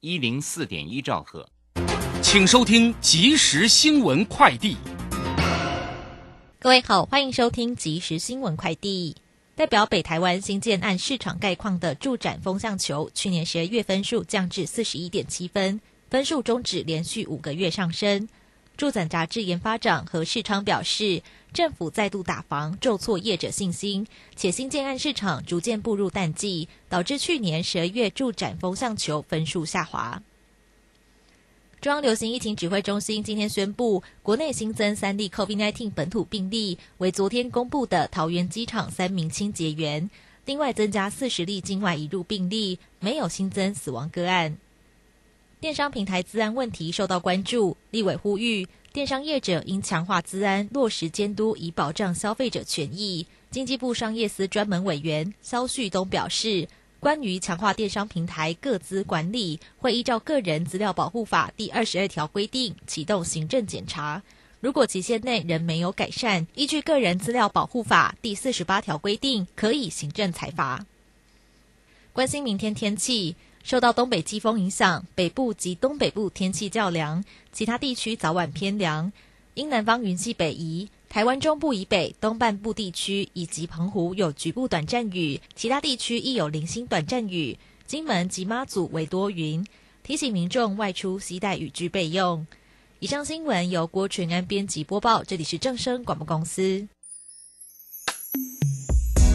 一零四点一兆赫，请收听即时新闻快递。各位好，欢迎收听即时新闻快递。代表北台湾新建案市场概况的住展风向球，去年十二月分数降至四十一点七分，分数终止连续五个月上升。住展杂志研发长何世昌表示，政府再度打房，重挫业者信心，且新建案市场逐渐步入淡季，导致去年十二月住展风向球分数下滑。中央流行疫情指挥中心今天宣布，国内新增三例 COVID-19 本土病例，为昨天公布的桃园机场三名清洁员。另外增加四十例境外移入病例，没有新增死亡个案。电商平台资安问题受到关注，立委呼吁电商业者应强化资安，落实监督，以保障消费者权益。经济部商业司专门委员肖旭东表示，关于强化电商平台各资管理，会依照《个人资料保护法》第二十二条规定启动行政检查。如果期限内仍没有改善，依据《个人资料保护法》第四十八条规定，可以行政裁罚。关心明天天气。受到东北季风影响，北部及东北部天气较凉，其他地区早晚偏凉。因南方云系北移，台湾中部以北、东半部地区以及澎湖有局部短暂雨，其他地区亦有零星短暂雨。金门及妈祖为多云，提醒民众外出携带雨具备用。以上新闻由郭纯安编辑播报，这里是正声广播公司。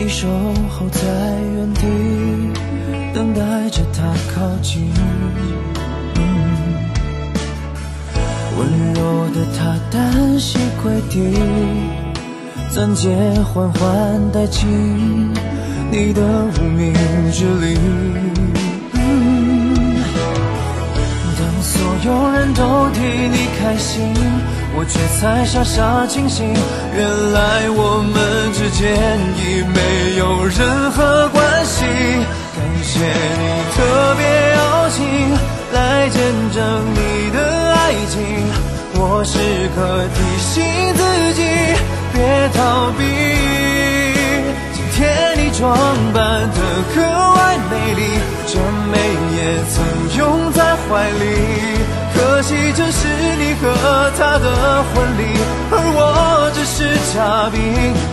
你守候在原地，等待着他靠近。温柔的他单膝跪地，钻戒缓缓戴进你的无名指里。当所有人都替你开心，我却才傻傻清醒。原来我们之间已没有任何关系。感谢你特别邀请。来见证你的爱情，我时刻提醒自己别逃避。今天你装扮得格外美丽，这美也曾拥在怀里。可惜这是你和他的婚礼，而我只是嘉宾。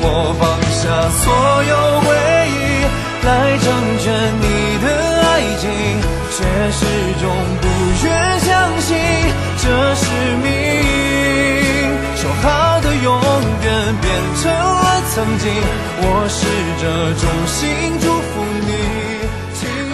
我放下所有回忆，来成全你的爱情。却始终不愿相信这是命，说好的永远变成了曾经，我试着衷心祝福你。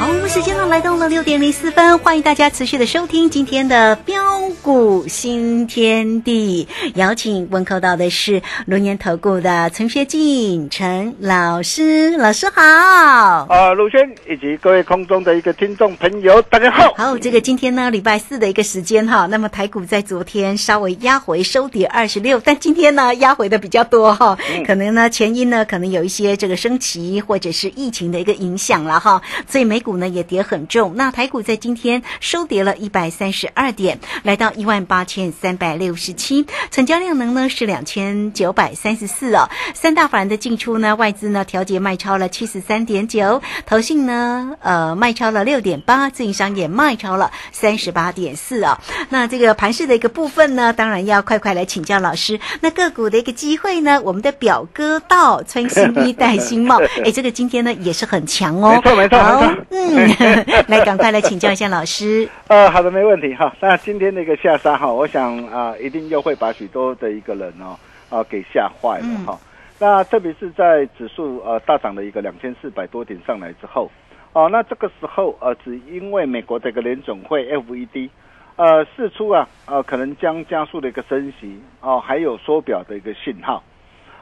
好，我们时间呢来到了六点零四分，欢迎大家持续的收听今天的标股新天地，邀请问候到的是龙年投顾的陈学进陈老师，老师好。啊，陆轩以及各位空中的一个听众朋友，大家好。好，这个今天呢礼拜四的一个时间哈，那么台股在昨天稍微压回收跌二十六，但今天呢压回的比较多哈，可能呢前因呢可能有一些这个升旗或者是疫情的一个影响了哈，所以美股。股呢也跌很重。那台股在今天收跌了一百三十二点，来到一万八千三百六十七，成交量能呢是两千九百三十四哦。三大法人的进出呢，外资呢调节卖超了七十三点九，投信呢呃卖超了六点八，自营商也卖超了三十八点四哦。那这个盘势的一个部分呢，当然要快快来请教老师。那个股的一个机会呢，我们的表哥到穿新衣戴新帽，哎，这个今天呢也是很强哦。没错没错好没错，嗯，来赶快来请教一下老师。呃，好的，没问题哈。那今天的一个下杀哈，我想啊、一定又会把许多的一个人哦啊、给吓坏了哈。那特别是在指数呃大涨的一个两千四百多点上来之后，哦、那这个时候呃，只因为美国的一个联总会 FED 呃释出啊呃可能将加速的一个升息哦、还有缩表的一个信号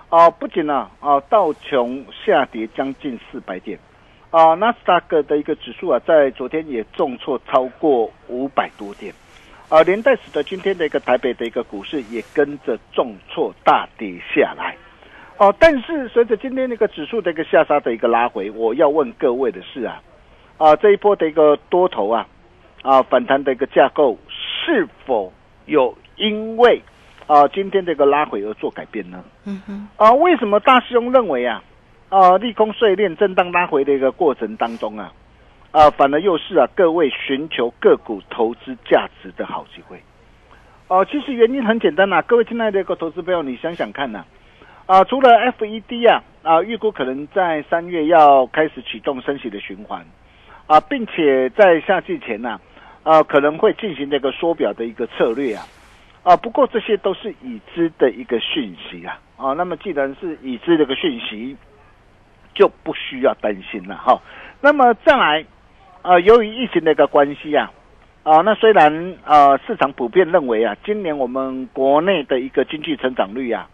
哦、不仅呢啊、道琼下跌将近四百点。啊，纳斯达克的一个指数啊，在昨天也重挫超过五百多点，啊，连带使得今天的一个台北的一个股市也跟着重挫大跌下来。哦，但是随着今天那个指数的一个下杀的一个拉回，我要问各位的是啊，啊这一波的一个多头啊，啊反弹的一个架构是否有因为啊今天这个拉回而做改变呢？嗯哼，啊，为什么大师兄认为啊，啊，利空碎裂、震荡拉回的一个过程当中啊，啊，反而又是啊各位寻求个股投资价值的好机会。哦、其实原因很简单呐、各位亲爱的一个投资朋友，你想想看呐、啊，除了 FED 啊啊，预估可能在三月要开始启动升息的循环啊，并且在夏季前呐啊可能会进行这个缩表的一个策略啊。啊，不过这些都是已知的一个讯息啊，啊，那么既然是已知的一个讯息，就不需要担心了哈。那么再来，呃，由于疫情的一个关系啊，啊，那虽然呃市场普遍认为啊，今年我们国内的一个经济成长率啊，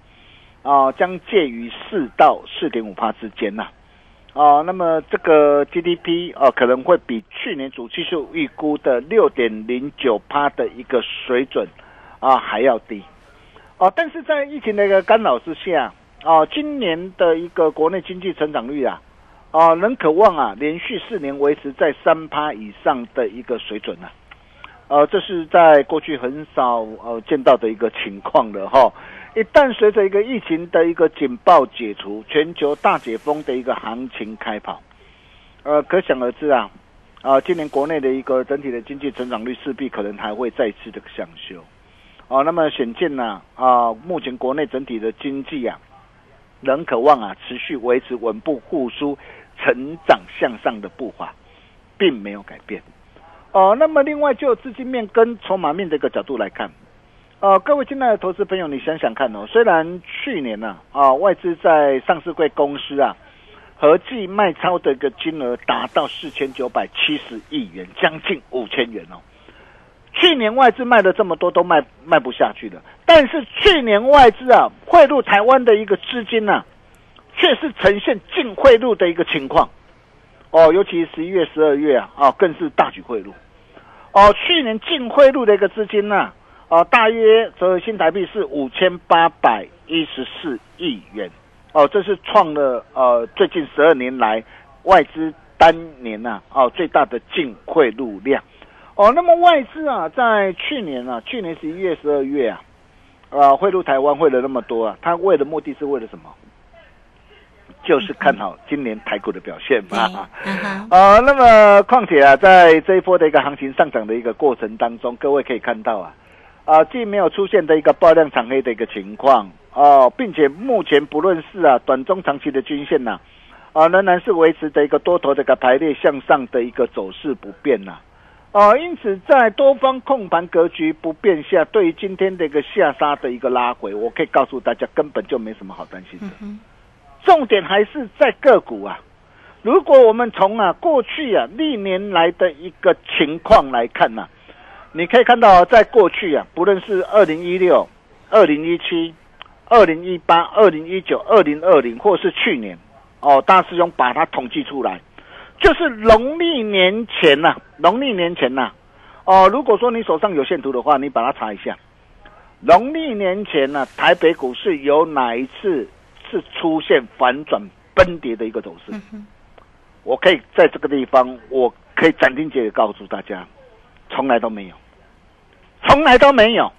啊将介于四到四点五帕之间呐、啊，那么这个 GDP 啊可能会比去年主技术预估的六点零九帕的一个水准啊还要低，哦、但是在疫情的一个干扰之下，啊、今年的一个国内经济成长率啊，啊、仍渴望啊连续四年维持在三趴以上的一个水准啊，呃，这是在过去很少呃见到的一个情况了哈。一旦随着一个疫情的一个警报解除，全球大解封的一个行情开跑，呃，可想而知啊，啊、今年国内的一个整体的经济成长率势必可能还会再次的向修。哦，那么显见呢，啊，目前国内整体的经济啊，仍渴望啊持续维持稳步复苏、成长向上的步伐，并没有改变。哦，那么另外就资金面跟筹码面的一个角度来看，呃，各位亲爱的投资朋友，你想想看哦，虽然去年呢啊外资在上市柜公司啊合计卖超的一个金额达到四千九百七十亿元，将近五千元哦。去年外资卖了这么多，都卖卖不下去了。但是去年外资啊汇入台湾的一个资金呢、啊，却是呈现净汇入的一个情况。哦，尤其十一月、十二月啊，啊更是大举汇入。哦，去年净汇入的一个资金呢、啊，大约折合新台币是五千八百一十四亿元。哦，这是创了呃最近十二年来外资单年呐啊，哦最大的净汇入量。哦，那么外资啊，在去年啊，去年十一月、十二月啊，啊，汇入台湾汇了那么多啊，他为的目的是为了什么？就是看好今年台股的表现嘛。嗯哼，呃，那么况且啊，在这一波的一个行情上涨的一个过程当中，各位可以看到啊，啊，既没有出现的一个爆量长黑的一个情况哦、并且目前不论是啊短中长期的均线呐、啊，仍然是维持的一个多头的一个排列向上的一个走势不变呐、哦，因此在多方控盘格局不变下，对于今天的一个下杀的一个拉回，我可以告诉大家，根本就没什么好担心的。重点还是在个股啊。如果我们从啊过去啊历年来的一个情况来看呐、你可以看到，在过去啊，不论是二零一六、二零一七、二零一八、二零一九、二零二零，或是去年，哦，大师兄把它统计出来，就是农历年前呐、农历年前呐、哦，如果说你手上有线图的话，你把它查一下，农历年前呢、台北股市有哪一次是出现反转崩跌的一个走势？我可以在这个地方，我可以斩钉截铁告诉大家，从来都没有，从来都没有。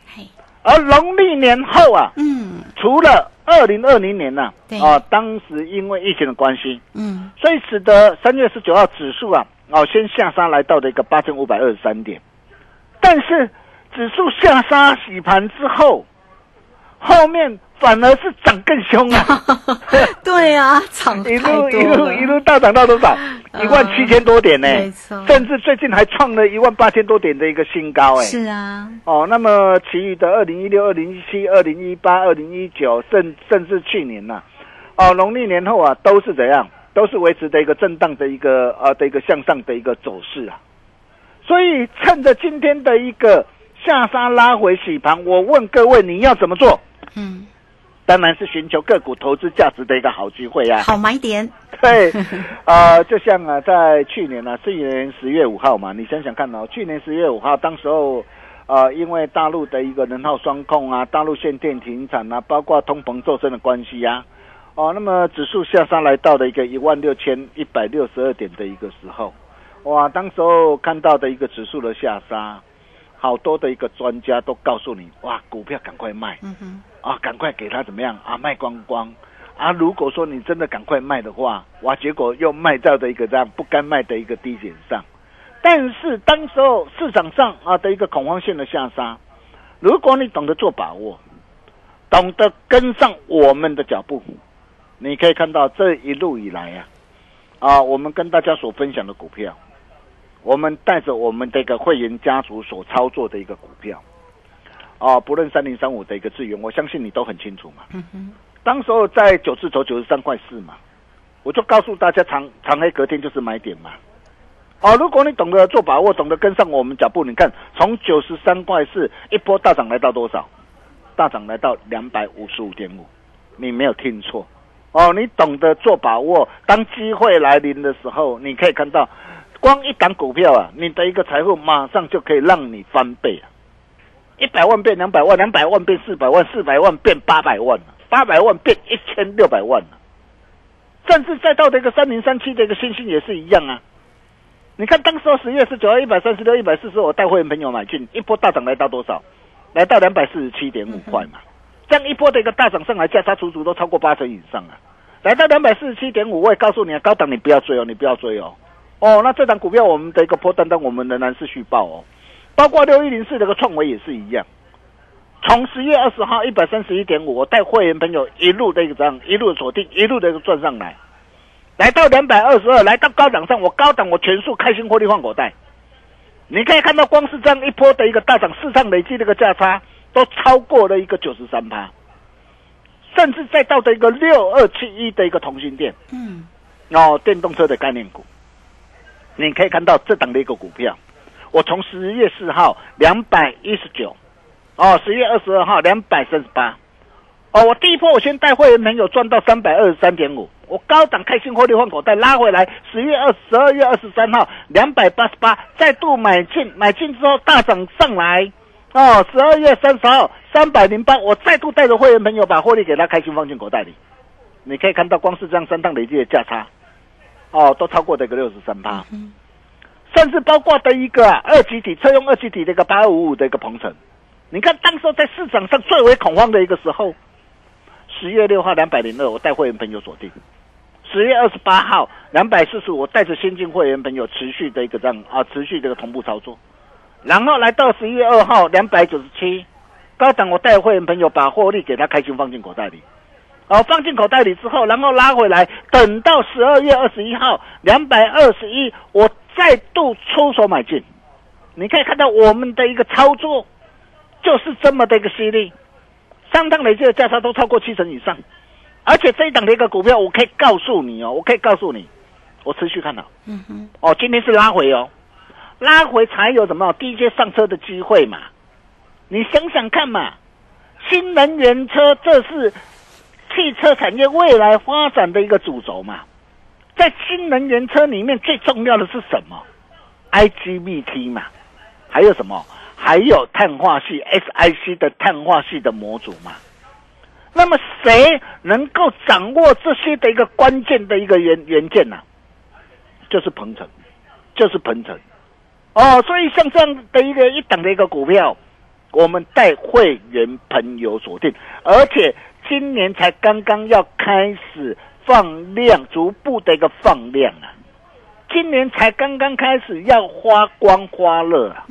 嘿，而农历年后啊，嗯。除了二零二零年呐、对。啊，当时因为疫情的关系，嗯，所以使得三月十九号指数啊，哦，先下杀来到了一个八千五百二十三点，但是指数下杀洗盘之后，后面反而是涨更凶啊，对啊，涨 一路一路一路大涨到多少？嗯。一万七千多点呢、没错。甚至最近还创了一万八千多点的一个新高哎、是啊，哦，那么其余的二零一六、二零一七、二零一八、二零一九，甚甚至去年呐、哦，农历年后啊，都是怎样？都是维持的一个震荡的一个呃的一个向上的一个走势啊。所以趁着今天的一个下杀拉回洗盘，我问各位你要怎么做？嗯，当然是寻求个股投资价值的一个好机会啊。好买点，对，呃，就像啊，在去年啊、去年十月五号嘛，你想想看哦，去年十月五号，当时候，呃，因为大陆的一个能耗双控啊，大陆限电停产啊，包括通膨骤升的关系啊，哦，那么指数下杀来到了一个一万六千一百六十二点的一个时候，哇，当时候看到的一个指数的下杀，好多的一个专家都告诉你，哇，股票赶快卖，嗯哼，啊，赶快给他怎么样啊，卖光光啊！如果说你真的赶快卖的话，哇，结果又卖到的一个这样不该卖的一个低点上。但是当时候市场上啊的一个恐慌性的下杀，如果你懂得做把握，懂得跟上我们的脚步，你可以看到这一路以来啊，啊，我们跟大家所分享的股票，我们带着我们的一个会员家族所操作的一个股票。啊，不论三零三五的一个资源，我相信你都很清楚嘛。当时候在九字头九十三块四嘛，我就告诉大家长长黑隔天就是买点嘛。哦，如果你懂得做把握，懂得跟上我们脚步，你看从九十三块四一波大涨来到多少？大涨来到两百五十五点五，你没有听错。哦，你懂得做把握，当机会来临的时候，你可以看到，光一档股票啊，你的一个财富马上就可以让你翻倍啊！一百万变两百万，两百万变四百万，四百万变八百万，八百万变一千六百万了，甚至再到这个三零三七的一个星星也是一样啊。你看当时候十月十九号一百三十六、一百四十，我带会员朋友买进，一波大涨来到多少？来到两百四十七点五块嘛。这样一波的一个大涨上来，价差足足都超过八成以上啊。来到两百四十七点五，我也告诉你啊，高档你不要追哦，你不要追哦。哦，那这档股票我们的一个破单单，我们仍然是续报哦。包括六一零四这个创维也是一样，从十月二十号一百三十一点五，我带会员朋友一路的一个这样一路锁定，一路的一个赚上来，来到两百二十二，来到高档上，我高档我全数开心获利换口袋。你可以看到，光是这样一波的一个大涨，市场累计的一个价差都超过了一个九十三趴，甚至再到的一个六二七一的一个同心店，嗯，哦，电动车的概念股，你可以看到这档的一个股票，我从十月四号两百一十九，哦，十月二十二号两百三十八，哦，我第一波我先带会员朋友赚到三百二十三点五，我高档开心获利换口袋拉回来，十月二十二月二十三号两百八十八，再度买进，买进之后大涨上来，哦，十二月三十号三百零八，我再度带着会员朋友把获利给他开心放进口袋里，你可以看到光是这样三趟累计的价差，哦，都超过这个六十三趴。甚至包括的一个、啊、二级体车用二级体的一个八二五五的一个鹏程，你看当时候在市场上最为恐慌的一个时候，十月六号两百零二，我带会员朋友锁定；十月二十八号两百四十五，我带着先进会员朋友持续的一个这样啊，持续这个同步操作，然后来到十一月二号两百九十七，高档我带会员朋友把获利给他开心放进口袋里。哦，放进口袋里之后，然后拉回来，等到十二月二十一号两百二十一，我再度出手买进。你可以看到我们的一个操作就是这么的一个犀利，上趟累计的价差都超过七成以上，而且这一档的一个股票，我可以告诉你哦，我可以告诉你，我持续看到。嗯哼，哦，今天是拉回哦，拉回才有什么低阶上车的机会嘛？你想想看嘛，新能源车这是汽车产业未来发展的一个主轴嘛。在新能源车里面最重要的是什么？IGBT 嘛，还有什么？还有碳化系 SiC 的碳化系的模组嘛。那么谁能够掌握这些的一个关键的一个元元件呢、就是鹏程。就是鹏程。哦，所以像这样的一个一等的一个股票，我们带会员朋友锁定，而且今年才刚刚要开始放量，逐步的一个放量啊，今年才刚刚开始要花光花热啊。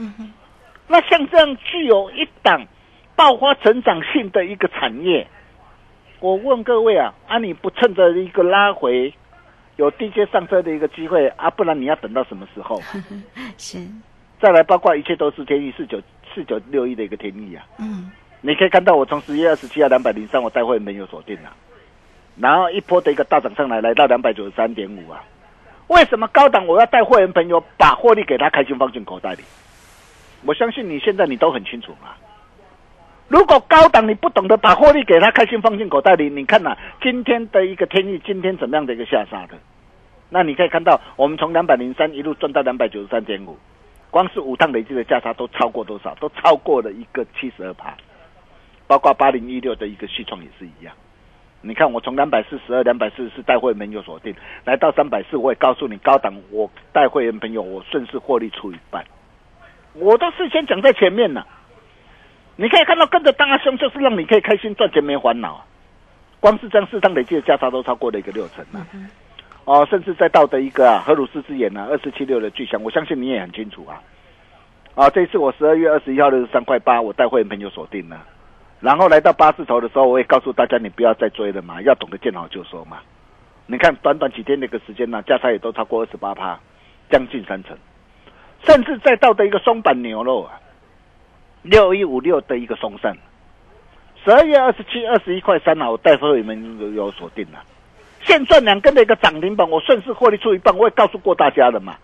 那像这样具有一档爆发成长性的一个产业，我问各位啊，啊你不趁着一个拉回？有低阶上车的一个机会啊，不然你要等到什么时候？是，再来，包括一切都是天意四九四九六一的一个天意啊。嗯，你可以看到我从十月二十七号两百零三，我带会没有锁定了，然后一波的一个大涨上来，来到两百九十三点五啊。为什么高档我要带会员朋友把获利给他开心放进口袋里？我相信你现在你都很清楚嘛。如果高档你不懂得把获利给他开心放进口袋里，你看呐，今天的一个天意，今天怎么样的一个下杀的？那你可以看到，我们从两百零三一路赚到两百九十三点五，光是五趟累计的价差都超过多少？都超过了一个七十二趴，包括八零一六的一个系统也是一样。你看我从两百四十二、两百四十四带会员有锁定，来到三百四，我也告诉你高档，我带会员朋友我顺势获利出一半，我都事先讲在前面了。你可以看到，跟着大兄就是让你可以开心赚钱没烦恼，光是这样市场累计的价差都超过了一个六成啊！哦，甚至再到的一个啊，荷鲁斯之眼啊，二四七六的巨响，我相信你也很清楚啊！啊，这一次我十二月二十一号的三块八，我带会员朋友锁定了，然后来到八字头的时候，我也告诉大家你不要再追了嘛，要懂得见好就收嘛。你看短短几天那个时间呢，价差也都超过二十八趴，将近三成，甚至再到的一个松板牛肉啊！六一五六的一个松散，十二月二十七、二十一块三啊，我带会员们有有锁定了，现赚两根的一个涨停板，我顺势获利出一半，我也告诉过大家了嘛。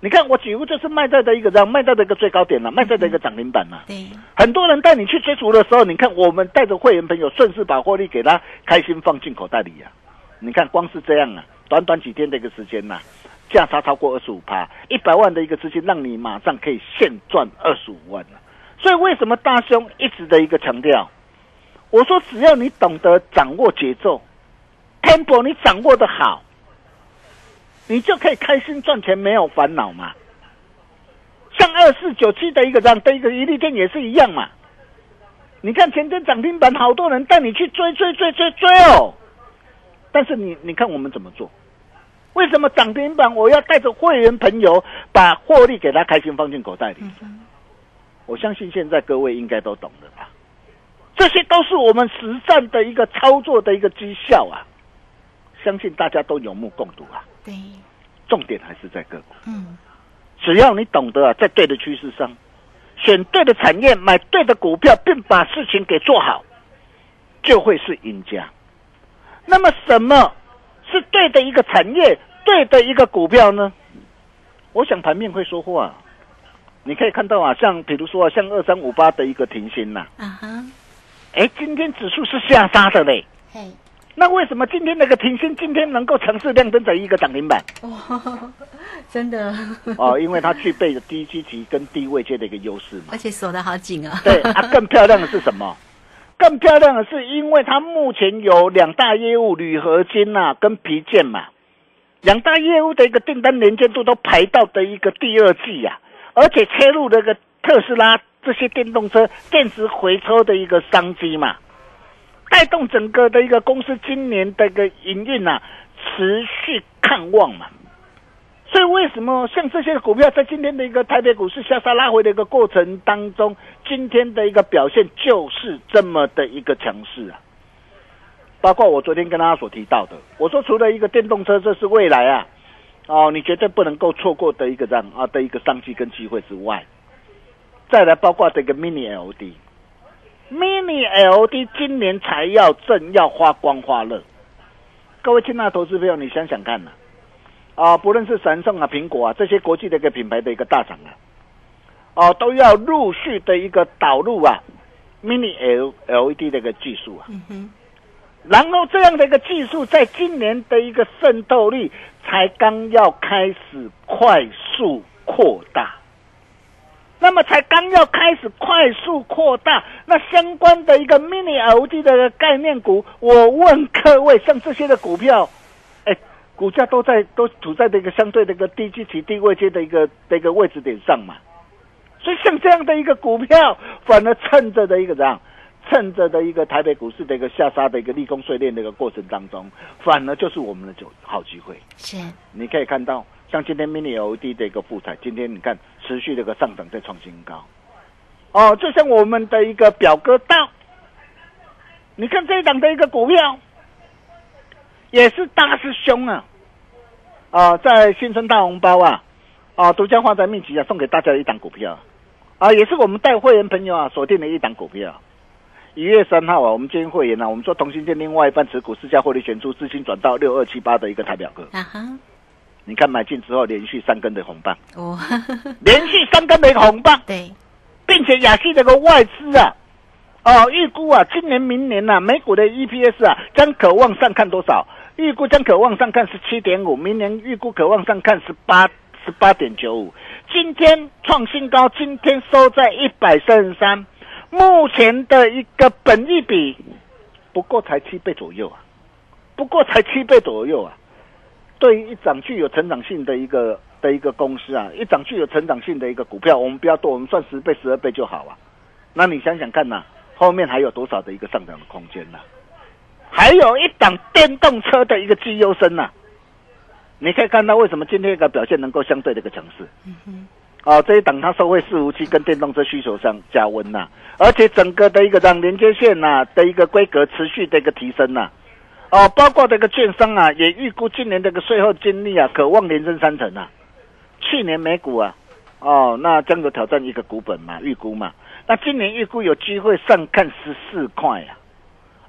你看我几乎就是卖在的一个这样，卖在的一个最高点了，卖在的一个涨停板了。对，很多人带你去追逐的时候，你看我们带着会员朋友顺势把获利给他开心放进口袋里呀。你看光是这样啊，短短几天的一个时间呐，价差超过二十五趴，一百万的一个资金，让你马上可以现赚二十五万了。所以为什么大兄一直的一个强调？我说只要你懂得掌握节奏，tempo 你掌握的好，你就可以开心赚钱，没有烦恼嘛。像二四九七的一个这样的一个一利店也是一样嘛。你看前天涨停板，好多人带你去追追追追追哦。但是你你看我们怎么做？为什么涨停板我要带着会员朋友把获利给他开心放进口袋里？我相信现在各位应该都懂了吧？这些都是我们实战的一个操作的一个绩效啊！相信大家都有目共睹啊。对，重点还是在个股。嗯，只要你懂得啊，在对的趋势上，选对的产业，买对的股票，并把事情给做好，就会是赢家。那么，什么是对的一个产业，对的一个股票呢？我想盘面会说话。你可以看到啊，像比如说啊，像二三五八的一个停薪呐，啊哈，哎，今天指数是下杀的嘞。嘿，那为什么今天那个停薪今天能够强势亮灯的一个涨停板？哇，真的，哦，因为它具备着低基期跟低位阶的一个优势嘛。而且锁得好紧啊。对啊，更漂亮的是什么？更漂亮的是，因为它目前有两大业务铝合金呐跟皮件嘛，两大业务的一个订单连接度都排到的一个第二季呀。而且切入那个特斯拉这些电动车电池回收的一个商机嘛，带动整个的一个公司今年的一个营运呐持续看望嘛。所以为什么像这些股票在今天的一个台北股市下杀拉回的一个过程当中，今天的一个表现就是这么的一个强势啊？包括我昨天跟大家所提到的，我说除了一个电动车，这是未来啊。哦，你绝对不能够错过的一个这样啊的一个商机跟机会之外，再来包括这个 Mini L D Mini LED 今年才要正要发光发热，各位亲爱的投资朋友，你想想看呐，啊，不论是神圣啊、苹果啊这些国际的一个品牌的一个大厂啊，哦，都要陆续的一个导入啊 Mini L LED 的一个技术啊。然后这样的一个技术，在今年的一个渗透率才刚要开始快速扩大，那么才刚要开始快速扩大，那相关的一个 mini LED 的概念股，我问各位，像这些的股票，哎，股价都在都处在这个相对的一个低基期、低位阶的一个的一个位置点上嘛。所以像这样的一个股票，反而趁着的一个怎样？趁着的一个台北股市的一个下杀的一个利空碎裂的一个过程当中，反而就是我们的就好机会。是你可以看到，像今天 mini LED 的一个复彩，今天你看持续的一个上涨在创新高。哦，就像我们的一个表哥大，你看这一档的一个股票，也是大师兄啊，啊，在新春大红包啊，啊，独家发在秘籍啊，送给大家的一档股票，啊，也是我们带会员朋友啊锁定的一档股票。一月三号啊，我们今天会员呢、我们说同心店另外一半持股市价获利选出，资金转到六二七八的一个台表哥。啊哈，你看买进之后连续三根的红棒，哦，连续三根的红棒，对，并且亚系这个外资啊，哦，预估啊，今年明年呐、啊，美股的 EPS 啊，将可望上看多少？预估将可望上看十七点五，明年预估可望上看十八十八点九五。今天创新高，今天收在一百三十三，目前的一个本益比不过才七倍左右啊，不过才七倍左右啊。对于一涨具有成长性的一个的一个公司啊，一涨具有成长性的一个股票，我们不要多，我们算十倍、十二倍就好啊。那你想想看呐、后面还有多少的一个上涨的空间呢、还有一档电动车的一个绩优生呐、你可以看到为什么今天一个表现能够相对的一个强势。啊，这一档它收回伺服器跟电动车需求上加温呐、而且整个的一个让连接线呐、的一个规格持续的一个提升呐、哦，包括这个券商啊，也预估今年这个税后净利啊，可望连增三成啊。去年美股啊，哦，那将有挑战一个股本嘛，预估嘛。那今年预估有机会上看十四块啊，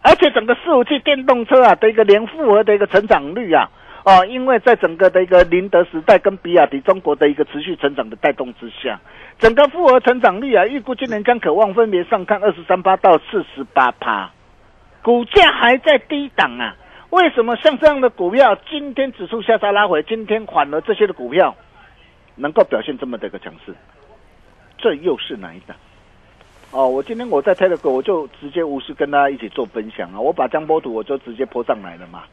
而且整个四五 G 电动车啊的一个年复合的一个成长率啊，哦，因为在整个的一个宁德时代跟比亚迪中国的一个持续成长的带动之下，整个复合成长率啊，预估今年将可望分别上看二十三趴到四十八趴。股价还在低档啊，为什么像这样的股票，今天指数下杀拉回，今天反而这些的股票能够表现这么的一个强势？这又是哪一档？哦，我今天我在 Telegram 我就直接无视跟大家一起做分享啊，我把江波图我就直接泼上来了嘛。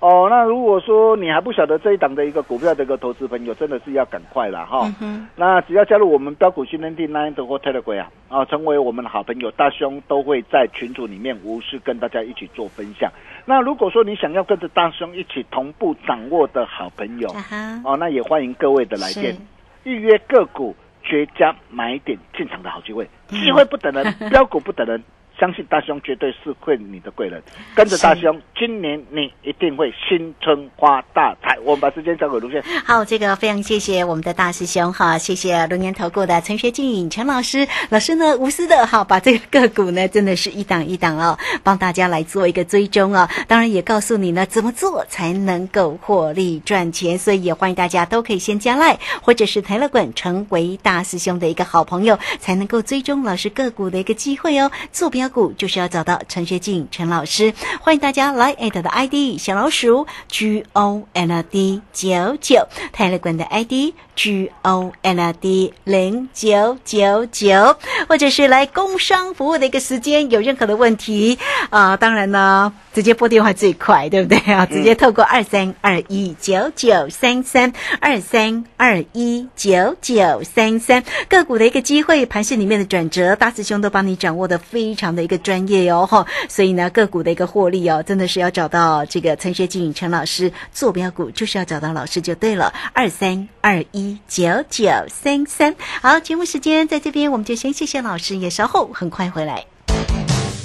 哦，那如果说你还不晓得这一档的一个股票的一个投资朋友，真的是要赶快了哈。那只要加入我们标股训练地 Nine 或 Telegram 啊，啊，成为我们的好朋友，大兄都会在群组里面无私跟大家一起做分享。那如果说你想要跟着大兄一起同步掌握的好朋友，啊，哦，那也欢迎各位的来电是预约个股绝佳买点进场的好机会，机会不等人，标股不等人。相信大兄绝对是会你的贵人，跟着大兄，今年你一定会新春发大财。我们把时间交给卢线。好，这个非常谢谢我们的大师兄哈，谢谢龙年投顾的陈学进陈老师，老师呢无私的哈，把这个个股呢真的是一档一档哦，帮大家来做一个追踪哦，当然也告诉你呢怎么做才能够获利赚钱，所以也欢迎大家都可以先加赖或者是台乐滚成为大师兄的一个好朋友，才能够追踪老师个股的一个机会哦。坐标就是要找到陈学静陈老师，欢迎大家来艾特的 ID 小老鼠 G O L D 九九，泰勒管的 ID G O L D 零九九九，或者是来工商服务的一个时间，有任何的问题啊、当然呢，直接拨电话最快，对不对啊？直接透过二三二一九九三三二三二一九九三三个股的一个机会，盘市里面的转折，大师兄都帮你掌握的非常的一个专业哦，哈，所以呢，个股的一个获利哦，真的是要找到这个陈学静陈老师坐标股，就是要找到老师就对了，二三二一九九三三。好，节目时间在这边，我们就先谢谢老师，也稍后很快回来。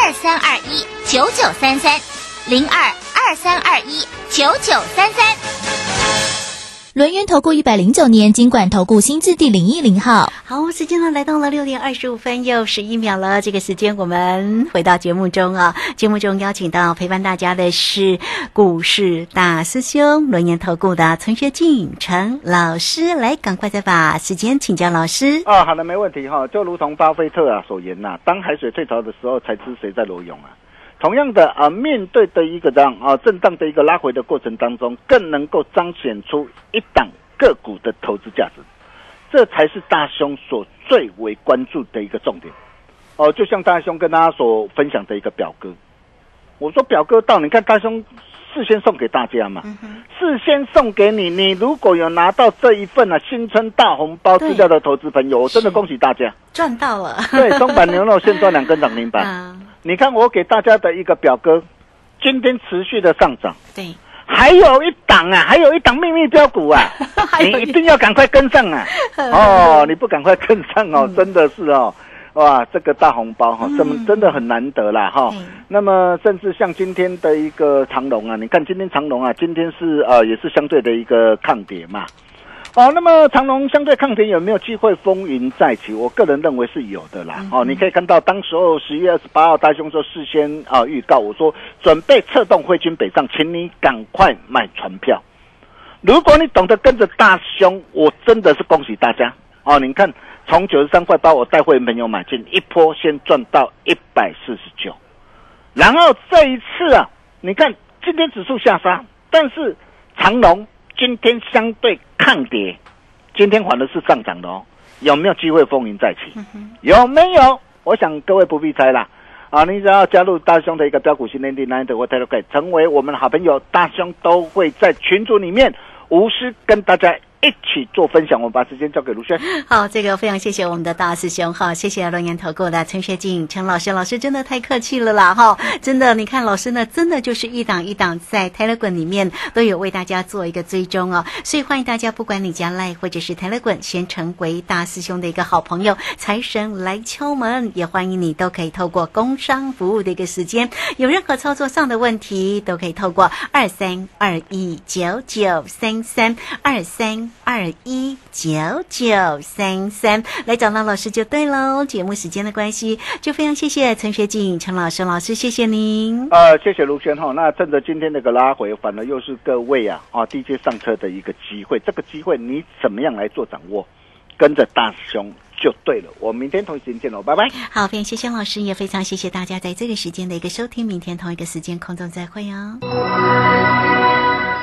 二三二一九九三三零二二三二一九九三三。轮源投顾一百零九年金管投顾新字第零一零号。好，时间呢来到了六点二十五分又十一秒了。这个时间我们回到节目中啊，节目中邀请到陪伴大家的是股市大师兄轮研投顾的陈学进陈老师，来赶快再把时间请教老师。啊，好的，没问题哈。就如同巴菲特啊所言呐、当海水退潮的时候，才知谁在裸泳啊。同样的啊，面对的一个这样啊震荡的一个拉回的过程当中，更能够彰显出一档个股的投资价值，这才是大兄所最为关注的一个重点。哦，就像大兄跟大家所分享的一个表哥，我说表哥到，你看大兄事先送给大家嘛，事先送给你，你如果有拿到这一份啊新春大红包资料的投资朋友，我真的恭喜大家。赚到了，对，松板牛肉现赚两根涨停板。啊，你看我给大家的一个表格，今天持续的上涨，对，还有一档啊，还有一档秘密标股啊，你一定要赶快跟上啊！哦，你不赶快跟上哦，真的是哦。哇，这个大红包哈，真嗯真的很难得啦哈。对那么，甚至像今天的一个长龙啊，你看今天长龙啊，今天是呃也是相对的一个抗跌嘛。哦，那么长隆相对抗跌有没有机会风云再起？我个人认为是有的啦。哦，你可以看到，当时候十一月二十八号大凶说事先啊预告，我说准备策动挥军北上，请你赶快买船票。如果你懂得跟着大兄，我真的是恭喜大家哦！你看，从九十三块八，我带会员朋友买进，一波先赚到一百四十九，然后这一次啊，你看今天指数下杀，但是长隆今天相对抗跌，今天反而是上涨的哦。有没有机会风云再起？有没有？我想各位不必猜啦。啊，你只要加入大兄的一个标股训练营 Nine 的或 Telegram，成为我们的好朋友，大兄都会在群组里面无私跟大家一去做分享。我们把时间交给卢轩。好，这个非常谢谢我们的大师兄哈，谢谢龙岩投顾的陈学进陈老师，老师真的太客气了啦哈，真的，你看老师呢，真的就是一档一档在 Telegram 里面都有为大家做一个追踪哦，所以欢迎大家，不管你加赖或者是 Telegram，先成为大师兄的一个好朋友，财神来敲门，也欢迎你都可以透过工商服务的一个时间，有任何操作上的问题，都可以透过二三二一九九三三二三二一九九三三来找到老师就对喽。节目时间的关系，就非常谢谢陈学静陈老师老师，谢谢您。呃，谢谢卢轩哈。那趁着今天那个拉回，反而又是各位啊啊 DJ 上车的一个机会。这个机会你怎么样来做掌握？跟着大兄就对了。我们明天同一时间见喽，拜拜。好，非常谢谢老师，也非常谢谢大家在这个时间的一个收听。明天同一个时间空中再会哦。